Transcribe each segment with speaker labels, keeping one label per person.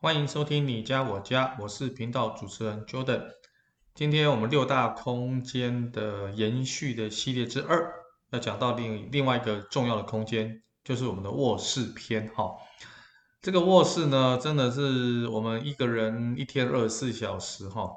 Speaker 1: 欢迎收听你家我家，我是频道主持人 Jordan。今天我们六大空间的延续的系列之二，要讲到另另外一个重要的空间，就是我们的卧室篇。哈，这个卧室呢，真的是我们一个人一天二十四小时，哈，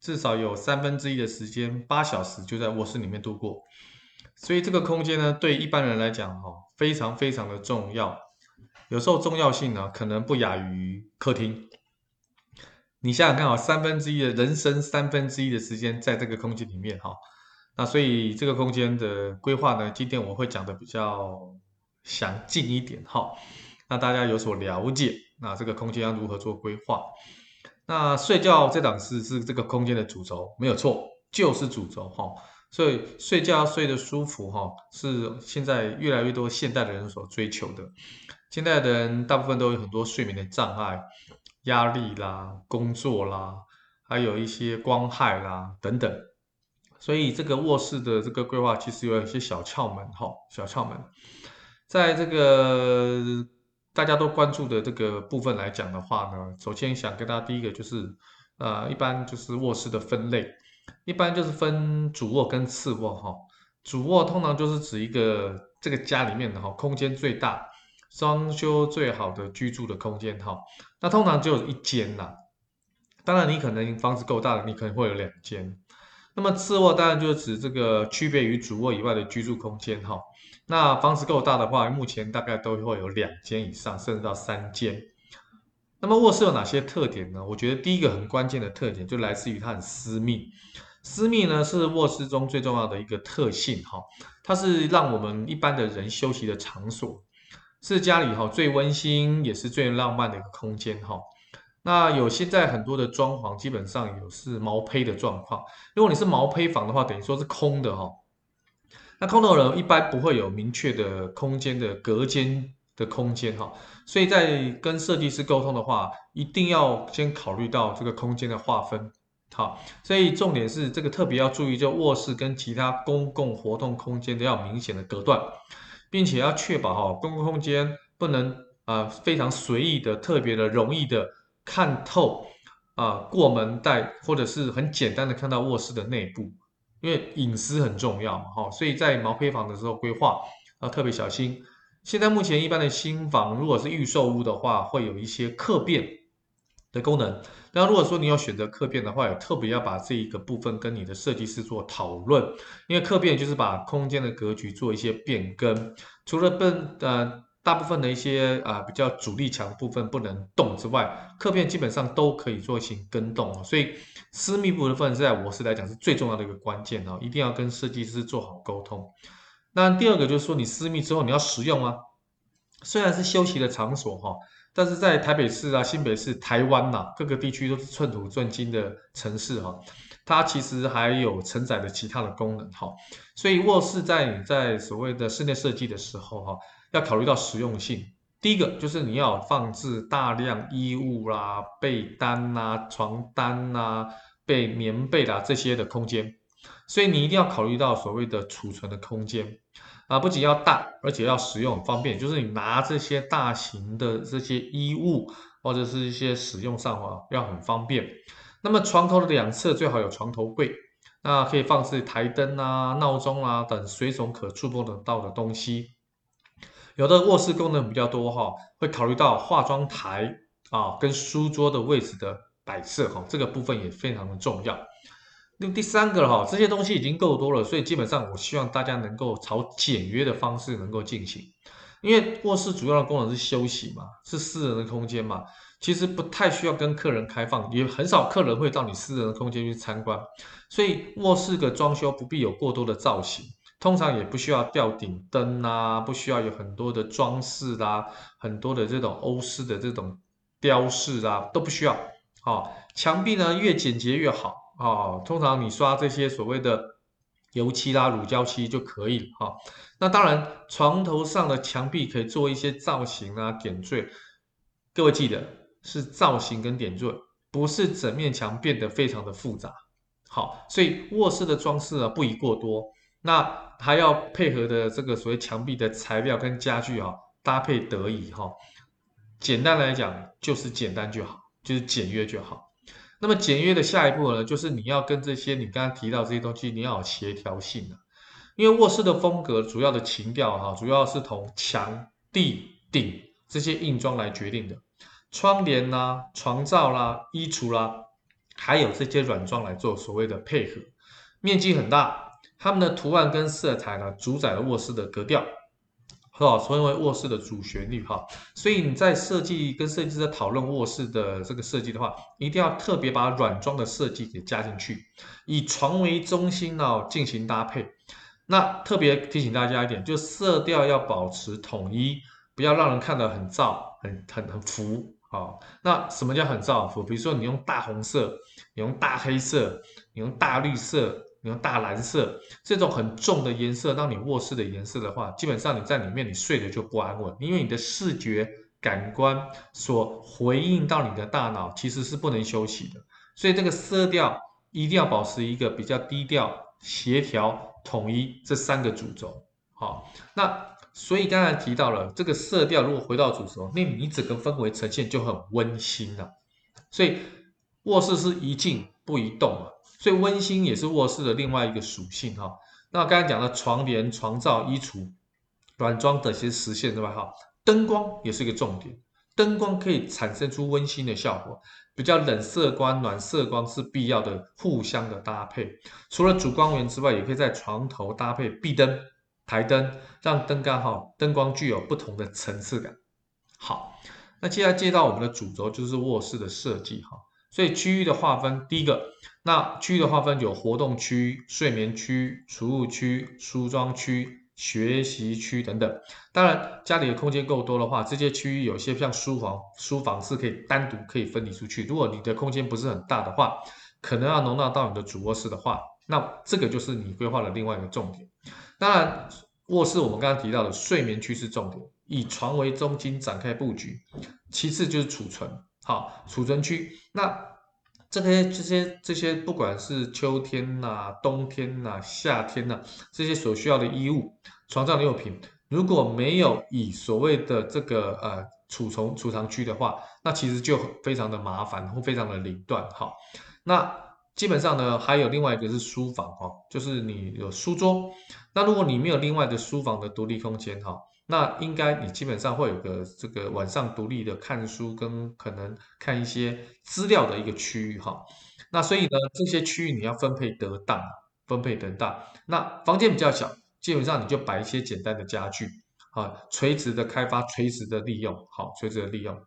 Speaker 1: 至少有三分之一的时间，八小时就在卧室里面度过。所以这个空间呢，对一般人来讲，哈，非常非常的重要。有时候重要性呢，可能不亚于客厅。你想想看啊，三分之一的人生，三分之一的时间在这个空间里面哈。那所以这个空间的规划呢，今天我会讲的比较详尽一点哈，让大家有所了解。那这个空间要如何做规划？那睡觉这档事是这个空间的主轴，没有错，就是主轴哈。所以睡觉睡得舒服哈，是现在越来越多现代的人所追求的。现在的人大部分都有很多睡眠的障碍、压力啦、工作啦，还有一些光害啦等等，所以这个卧室的这个规划其实有一些小窍门哈，小窍门。在这个大家都关注的这个部分来讲的话呢，首先想跟大家第一个就是，呃，一般就是卧室的分类，一般就是分主卧跟次卧哈。主卧通常就是指一个这个家里面的哈，空间最大。装修最好的居住的空间哈，那通常只有一间呐。当然，你可能房子够大的，你可能会有两间。那么次卧当然就是指这个区别于主卧以外的居住空间哈。那房子够大的话，目前大概都会有两间以上，甚至到三间。那么卧室有哪些特点呢？我觉得第一个很关键的特点就来自于它很私密。私密呢是卧室中最重要的一个特性哈，它是让我们一般的人休息的场所。是家里哈最温馨也是最浪漫的一个空间哈。那有现在很多的装潢基本上有是毛坯的状况。如果你是毛坯房的话，等于说是空的哈。那空的人一般不会有明确的空间的隔间的空间哈。所以在跟设计师沟通的话，一定要先考虑到这个空间的划分。好，所以重点是这个特别要注意，就卧室跟其他公共活动空间都要明显的隔断。并且要确保哈，公共空间不能啊非常随意的、特别的、容易的看透啊过门带，或者是很简单的看到卧室的内部，因为隐私很重要嘛哈。所以在毛坯房的时候规划要特别小心。现在目前一般的新房，如果是预售屋的话，会有一些客变的功能。那如果说你要选择客变的话，也特别要把这一个部分跟你的设计师做讨论，因为客变就是把空间的格局做一些变更，除了分呃大部分的一些啊、比较主力墙部分不能动之外，客变基本上都可以做一些更动哦，所以私密部分在卧室来讲是最重要的一个关键哦，一定要跟设计师做好沟通。那第二个就是说你私密之后你要实用啊，虽然是休息的场所哈。但是在台北市啊、新北市、台湾呐、啊，各个地区都是寸土寸金的城市哈，它其实还有承载的其他的功能哈，所以卧室在你在所谓的室内设计的时候哈，要考虑到实用性。第一个就是你要放置大量衣物啦、被单呐、床单呐、被棉被啦这些的空间，所以你一定要考虑到所谓的储存的空间。啊，不仅要大，而且要使用很方便。就是你拿这些大型的这些衣物，或者是一些使用上啊，要很方便。那么床头的两侧最好有床头柜，那可以放置台灯啊、闹钟啊等随手可触摸得到的东西。有的卧室功能比较多哈，会考虑到化妆台啊跟书桌的位置的摆设哈，这个部分也非常的重要。那么第三个哈，这些东西已经够多了，所以基本上我希望大家能够朝简约的方式能够进行，因为卧室主要的功能是休息嘛，是私人的空间嘛，其实不太需要跟客人开放，也很少客人会到你私人的空间去参观，所以卧室的装修不必有过多的造型，通常也不需要吊顶灯啊，不需要有很多的装饰啦，很多的这种欧式的这种雕饰啊，都不需要，好，墙壁呢越简洁越好。哦，通常你刷这些所谓的油漆啦、乳胶漆就可以了哈、那当然，床头上的墙壁可以做一些造型啊、点缀。各位记得是造型跟点缀，不是整面墙变得非常的复杂。好，所以卧室的装饰啊不宜过多。那还要配合的这个所谓墙壁的材料跟家具啊搭配得宜哈、哦。简单来讲，就是简单就好，就是简约就好。那么简约的下一步呢，就是你要跟这些你刚刚提到这些东西，你要有协调性的。因为卧室的风格主要的情调哈，主要是从墙、地、顶这些硬装来决定的。窗帘啦、床罩啦、衣橱啦，还有这些软装来做所谓的配合。面积很大，它们的图案跟色彩呢，主宰了卧室的格调。好，成为卧室的主旋律哈，所以你在设计跟设计师在讨论卧室的这个设计的话，一定要特别把软装的设计给加进去，以床为中心哦进行搭配。那特别提醒大家一点，就色调要保持统一，不要让人看得很燥、很很很浮啊。那什么叫很燥很浮？比如说你用大红色，你用大黑色，你用大绿色。你用大蓝色这种很重的颜色当你卧室的颜色的话，基本上你在里面你睡得就不安稳，因为你的视觉感官所回应到你的大脑其实是不能休息的，所以这个色调一定要保持一个比较低调、协调、统一这三个主轴。好，那所以刚才提到了这个色调，如果回到主轴，那你整个氛围呈现就很温馨了。所以卧室是一静不一动啊。所以温馨也是卧室的另外一个属性哈。那刚才讲的床帘、床罩、衣橱、软装等些实现对吧？哈，灯光也是一个重点，灯光可以产生出温馨的效果。比较冷色光、暖色光是必要的，互相的搭配。除了主光源之外，也可以在床头搭配壁灯、台灯，让灯杆哈灯光具有不同的层次感。好，那接下来接到我们的主轴就是卧室的设计哈。所以区域的划分，第一个，那区域的划分有活动区、睡眠区、储物区、梳妆区、学习区等等。当然，家里的空间够多的话，这些区域有些像书房，书房是可以单独可以分离出去。如果你的空间不是很大的话，可能要容纳到你的主卧室的话，那这个就是你规划的另外一个重点。当然，卧室我们刚刚提到的睡眠区是重点，以床为中心展开布局，其次就是储存。好，储存区，那这些这些这些，不管是秋天呐、冬天呐、夏天呐、啊，这些所需要的衣物、床上的用品，如果没有以所谓的这个呃储存储藏区的话，那其实就非常的麻烦，或非常的凌乱。好，那基本上呢，还有另外一个是书房哈，就是你有书桌，那如果你没有另外的书房的独立空间哈。那应该你基本上会有个这个晚上独立的看书跟可能看一些资料的一个区域哈。那所以呢，这些区域你要分配得当，分配得当。那房间比较小，基本上你就摆一些简单的家具啊，垂直的开发，垂直的利用，好，垂直的利用。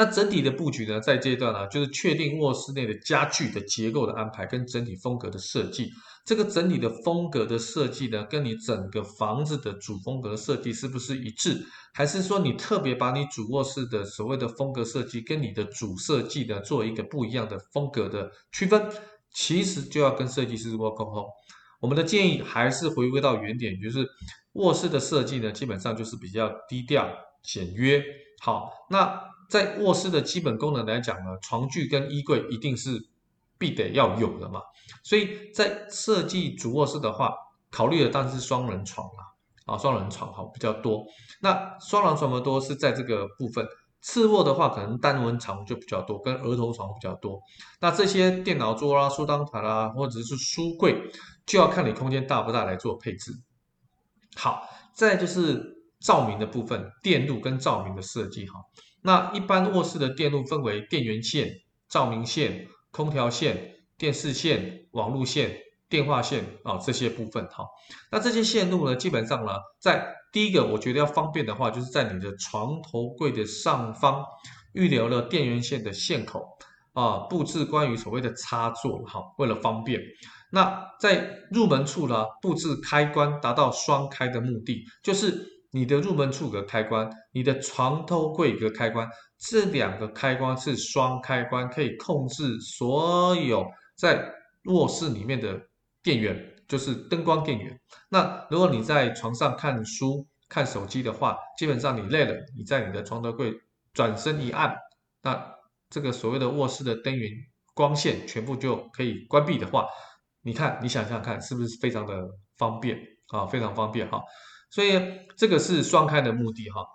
Speaker 1: 那整体的布局呢，在这一段呢，就是确定卧室内的家具的结构的安排跟整体风格的设计。这个整体的风格的设计呢，跟你整个房子的主风格设计是不是一致？还是说你特别把你主卧室的所谓的风格设计跟你的主设计呢，做一个不一样的风格的区分？其实就要跟设计师做沟通。我们的建议还是回归到原点，就是卧室的设计呢，基本上就是比较低调简约。好，那在卧室的基本功能来讲呢，床具跟衣柜一定是。必得要有的嘛，所以在设计主卧室的话，考虑的当然是双人床啦，啊，双人床好比较多。那双人床的多是在这个部分，次卧的话可能单人床就比较多，跟儿童床比较多。那这些电脑桌啦、书当台啦，或者是书柜，就要看你空间大不大来做配置。好，再就是照明的部分，电路跟照明的设计哈。那一般卧室的电路分为电源线、照明线。空调线、电视线、网路线、电话线啊、这些部分哈，那这些线路呢，基本上呢，在第一个我觉得要方便的话，就是在你的床头柜的上方预留了电源线的线口啊，布置关于所谓的插座哈，为了方便。那在入门处呢，布置开关达到双开的目的，就是你的入门处格开关，你的床头柜格开关。这两个开关是双开关，可以控制所有在卧室里面的电源，就是灯光电源。那如果你在床上看书、看手机的话，基本上你累了，你在你的床头柜转身一按，那这个所谓的卧室的灯源光线全部就可以关闭的话，你看，你想想看，是不是非常的方便啊？非常方便哈。所以这个是双开的目的哈。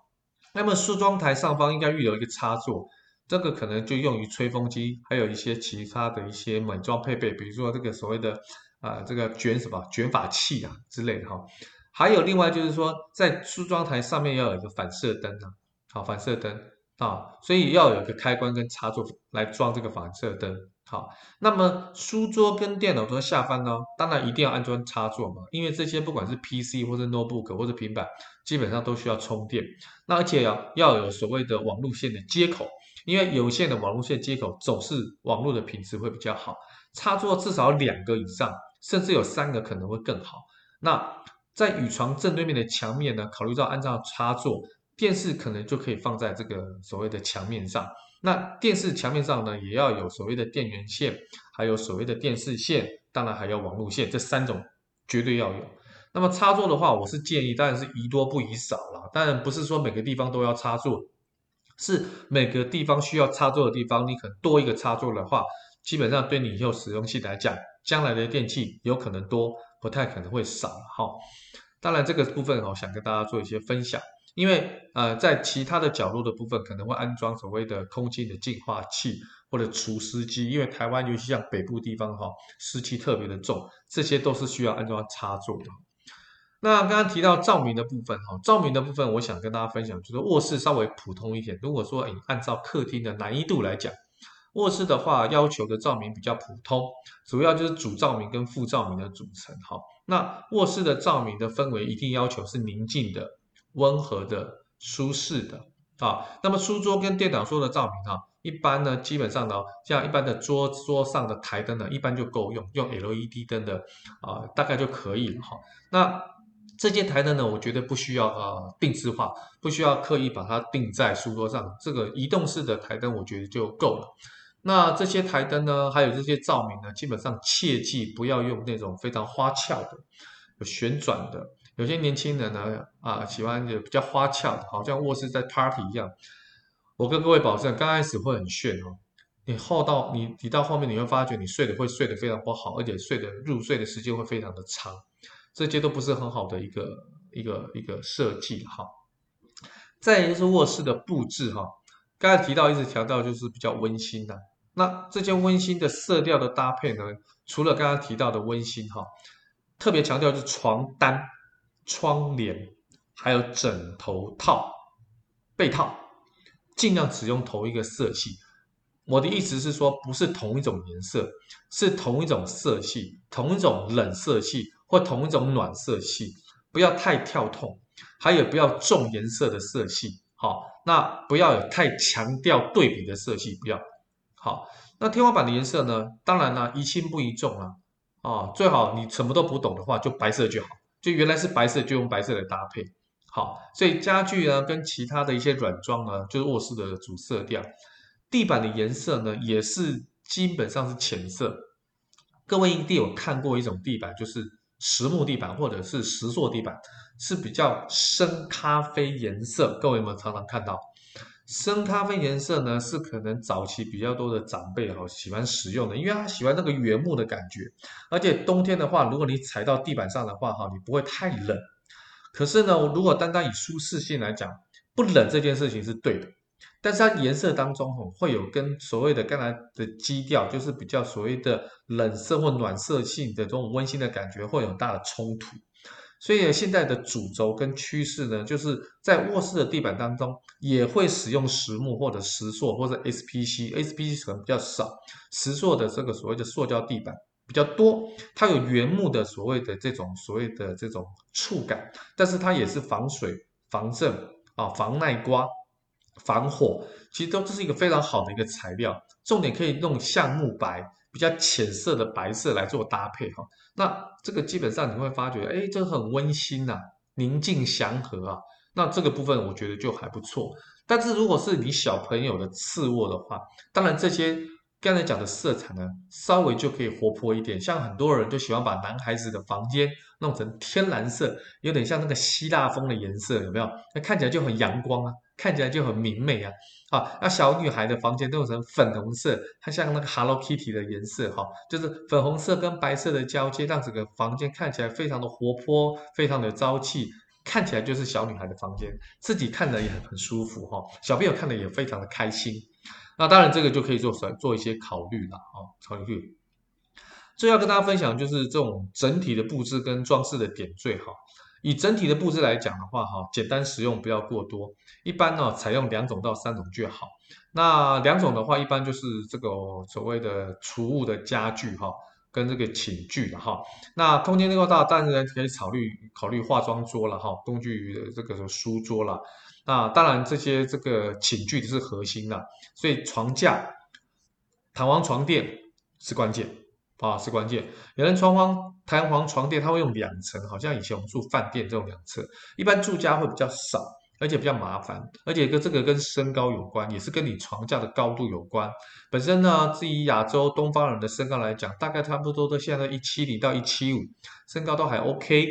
Speaker 1: 那么梳妆台上方应该预留一个插座，这个可能就用于吹风机，还有一些其他的一些美妆配备，比如说这个所谓的啊、这个卷什么卷发器啊之类的哈。还有另外就是说，在梳妆台上面要有一个反射灯啊，好反射灯啊，所以要有一个开关跟插座来装这个反射灯。好，那么书桌跟电脑桌下方呢，当然一定要安装插座嘛，因为这些不管是 PC 或者 Notebook 或者平板，基本上都需要充电。那而且要要有所谓的网路线的接口，因为有线的网路线接口总是网络的品质会比较好。插座至少两个以上，甚至有三个可能会更好。那在与床正对面的墙面呢，考虑到安装插座，电视可能就可以放在这个所谓的墙面上。那电视墙面上呢，也要有所谓的电源线，还有所谓的电视线，当然还有网路线，这三种绝对要有。那么插座的话，我是建议，当然是宜多不宜少啦。当然不是说每个地方都要插座，是每个地方需要插座的地方，你可能多一个插座的话，基本上对你以后使用起来讲，将来的电器有可能多。不太可能会少哈，当然这个部分我想跟大家做一些分享，因为呃在其他的角落的部分可能会安装所谓的空气的净化器或者除湿机，因为台湾尤其像北部地方哈湿气特别的重，这些都是需要安装插座的。那刚刚提到照明的部分哈，照明的部分我想跟大家分享，就是卧室稍微普通一点，如果说诶按照客厅的难易度来讲。卧室的话，要求的照明比较普通，主要就是主照明跟副照明的组成。哈，那卧室的照明的氛围一定要求是宁静的、温和的、舒适的。啊，那么书桌跟电脑桌的照明哈，一般呢，基本上呢，像一般的桌桌上的台灯呢，一般就够用，用 LED 灯的啊，大概就可以了。哈，那这些台灯呢，我觉得不需要啊定制化，不需要刻意把它定在书桌上，这个移动式的台灯，我觉得就够了。那这些台灯呢，还有这些照明呢，基本上切记不要用那种非常花俏的、有旋转的。有些年轻人呢，啊，喜欢就比较花俏，好像卧室在 party 一样。我跟各位保证，刚开始会很炫哦，你后到你你到后面你会发觉你睡得会睡得非常不好，而且睡得入睡的时间会非常的长，这些都不是很好的一个一个一个设计哈。再就是卧室的布置哈，刚才提到一直强调就是比较温馨的。那这件温馨的色调的搭配呢，除了刚刚提到的温馨哈，特别强调是床单、窗帘，还有枕头套、被套，尽量只用同一个色系。我的意思是说，不是同一种颜色，是同一种色系，同一种冷色系或同一种暖色系，不要太跳痛，还有不要重颜色的色系。好，那不要有太强调对比的色系，不要。好，那天花板的颜色呢？当然呢，宜轻不宜重啊。哦，最好你什么都不懂的话，就白色就好，就原来是白色，就用白色来搭配。好，所以家具呢，跟其他的一些软装呢，就是卧室的主色调。地板的颜色呢，也是基本上是浅色。各位一定有看过一种地板，就是实木地板或者是石塑地板，是比较深咖啡颜色。各位有没有常常看到？深咖啡颜色呢，是可能早期比较多的长辈哈喜欢使用的，因为他喜欢那个原木的感觉，而且冬天的话，如果你踩到地板上的话哈，你不会太冷。可是呢，如果单单以舒适性来讲，不冷这件事情是对的，但是它颜色当中吼会有跟所谓的刚才的基调，就是比较所谓的冷色或暖色性的这种温馨的感觉，会有大的冲突。所以现在的主轴跟趋势呢，就是在卧室的地板当中也会使用实木或者石塑或者 SPC，SPC 可能比较少，石塑的这个所谓的塑胶地板比较多，它有原木的所谓的这种所谓的这种触感，但是它也是防水、防震啊、防耐刮、防火，其实都这是一个非常好的一个材料，重点可以用橡木白。比较浅色的白色来做搭配哈，那这个基本上你会发觉，哎，这很温馨呐，宁静祥和啊，那这个部分我觉得就还不错。但是如果是你小朋友的次卧的话，当然这些刚才讲的色彩呢，稍微就可以活泼一点。像很多人就喜欢把男孩子的房间弄成天蓝色，有点像那个希腊风的颜色，有没有？那看起来就很阳光啊。看起来就很明媚啊，啊，那小女孩的房间都有成粉红色，它像那个 Hello Kitty 的颜色哈，就是粉红色跟白色的交接，让整个房间看起来非常的活泼，非常的朝气。看起来就是小女孩的房间，自己看着也很很舒服哈，小朋友看着也非常的开心。那当然这个就可以做做一些考虑了啊，考虑。最要跟大家分享就是这种整体的布置跟装饰的点缀哈。以整体的布置来讲的话哈，简单实用，不要过多。一般呢，采用两种到三种就好。那两种的话，一般就是这个所谓的储物的家具哈。跟这个寝具的哈，那空间够大，当然可以考虑考虑化妆桌了哈，工具这个书桌了。那当然这些这个寝具是核心的，所以床架、弹簧床垫是关键啊，是关键。有人床簧弹簧床垫，它会用两层，好像以前我们住饭店这种两层，一般住家会比较少。而且比较麻烦，而且跟这个跟身高有关，也是跟你床架的高度有关。本身呢，至于亚洲东方人的身高来讲，大概差不多都现在一七零到一七五，身高都还 OK。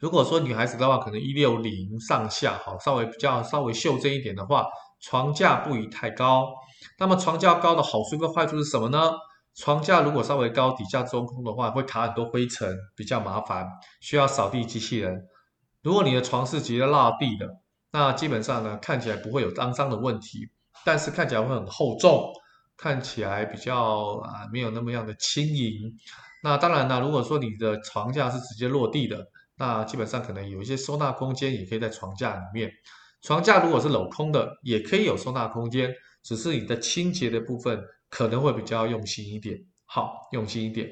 Speaker 1: 如果说女孩子的话，可能一六零上下，好，稍微比较稍微袖珍一点的话，床架不宜太高。那么床架高的好处跟坏处是什么呢？床架如果稍微高，底下中空的话，会卡很多灰尘，比较麻烦，需要扫地机器人。如果你的床是直接落地的，那基本上呢，看起来不会有脏脏的问题，但是看起来会很厚重，看起来比较啊没有那么样的轻盈。那当然呢，如果说你的床架是直接落地的，那基本上可能有一些收纳空间也可以在床架里面。床架如果是镂空的，也可以有收纳空间，只是你的清洁的部分可能会比较用心一点。好，用心一点。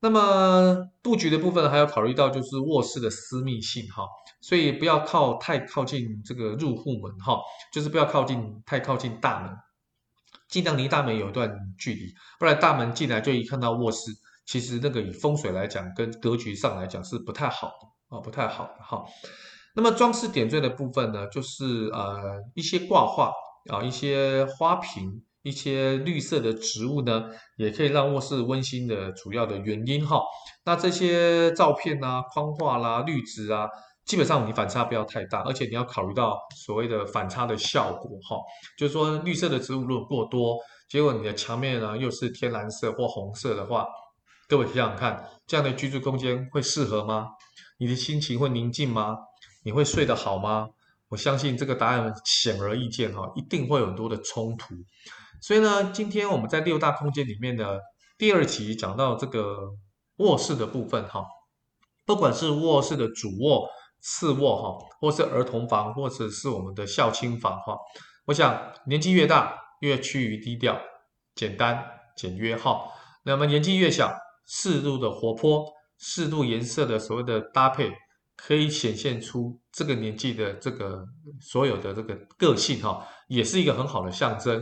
Speaker 1: 那么布局的部分还要考虑到就是卧室的私密性哈，所以不要靠太靠近这个入户门哈，就是不要靠近太靠近大门，尽量离大门有一段距离，不然大门进来就一看到卧室，其实那个以风水来讲跟格局上来讲是不太好的啊，不太好的哈。那么装饰点缀的部分呢，就是呃一些挂画啊，一些花瓶。一些绿色的植物呢，也可以让卧室温馨的主要的原因哈。那这些照片啊、框画啦、绿植啊，基本上你反差不要太大，而且你要考虑到所谓的反差的效果哈。就是说绿色的植物如果过多，结果你的墙面呢又是天蓝色或红色的话，各位想想看，这样的居住空间会适合吗？你的心情会宁静吗？你会睡得好吗？我相信这个答案显而易见哈，一定会有很多的冲突。所以呢，今天我们在六大空间里面的第二期讲到这个卧室的部分哈，不管是卧室的主卧、次卧哈，或是儿童房，或者是我们的孝亲房哈，我想年纪越大越趋于低调、简单、简约哈。那么年纪越小，适度的活泼、适度颜色的所谓的搭配，可以显现出这个年纪的这个所有的这个个性哈，也是一个很好的象征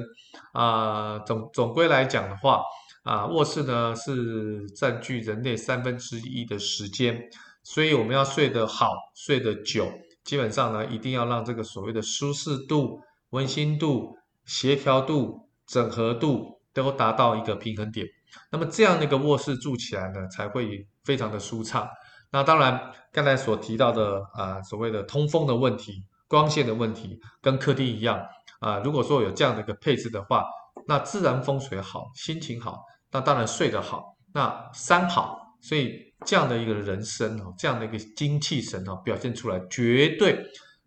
Speaker 1: 啊、总总归来讲的话啊，卧室呢是占据人类三分之一的时间，所以我们要睡得好、睡得久，基本上呢一定要让这个所谓的舒适度、温馨度、协调度、整合度都达到一个平衡点。那么这样的一个卧室住起来呢，才会非常的舒畅。那当然，刚才所提到的啊，所谓的通风的问题、光线的问题，跟客厅一样啊。如果说有这样的一个配置的话，那自然风水好，心情好，那当然睡得好，那三好。所以这样的一个人生哦，这样的一个精气神哦，表现出来，绝对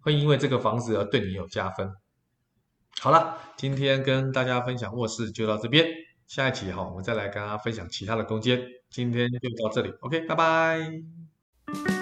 Speaker 1: 会因为这个房子而对你有加分。好了，今天跟大家分享卧室就到这边，下一期哈，我们再来跟大家分享其他的空间。今天就到这里，OK，拜拜。Thank you.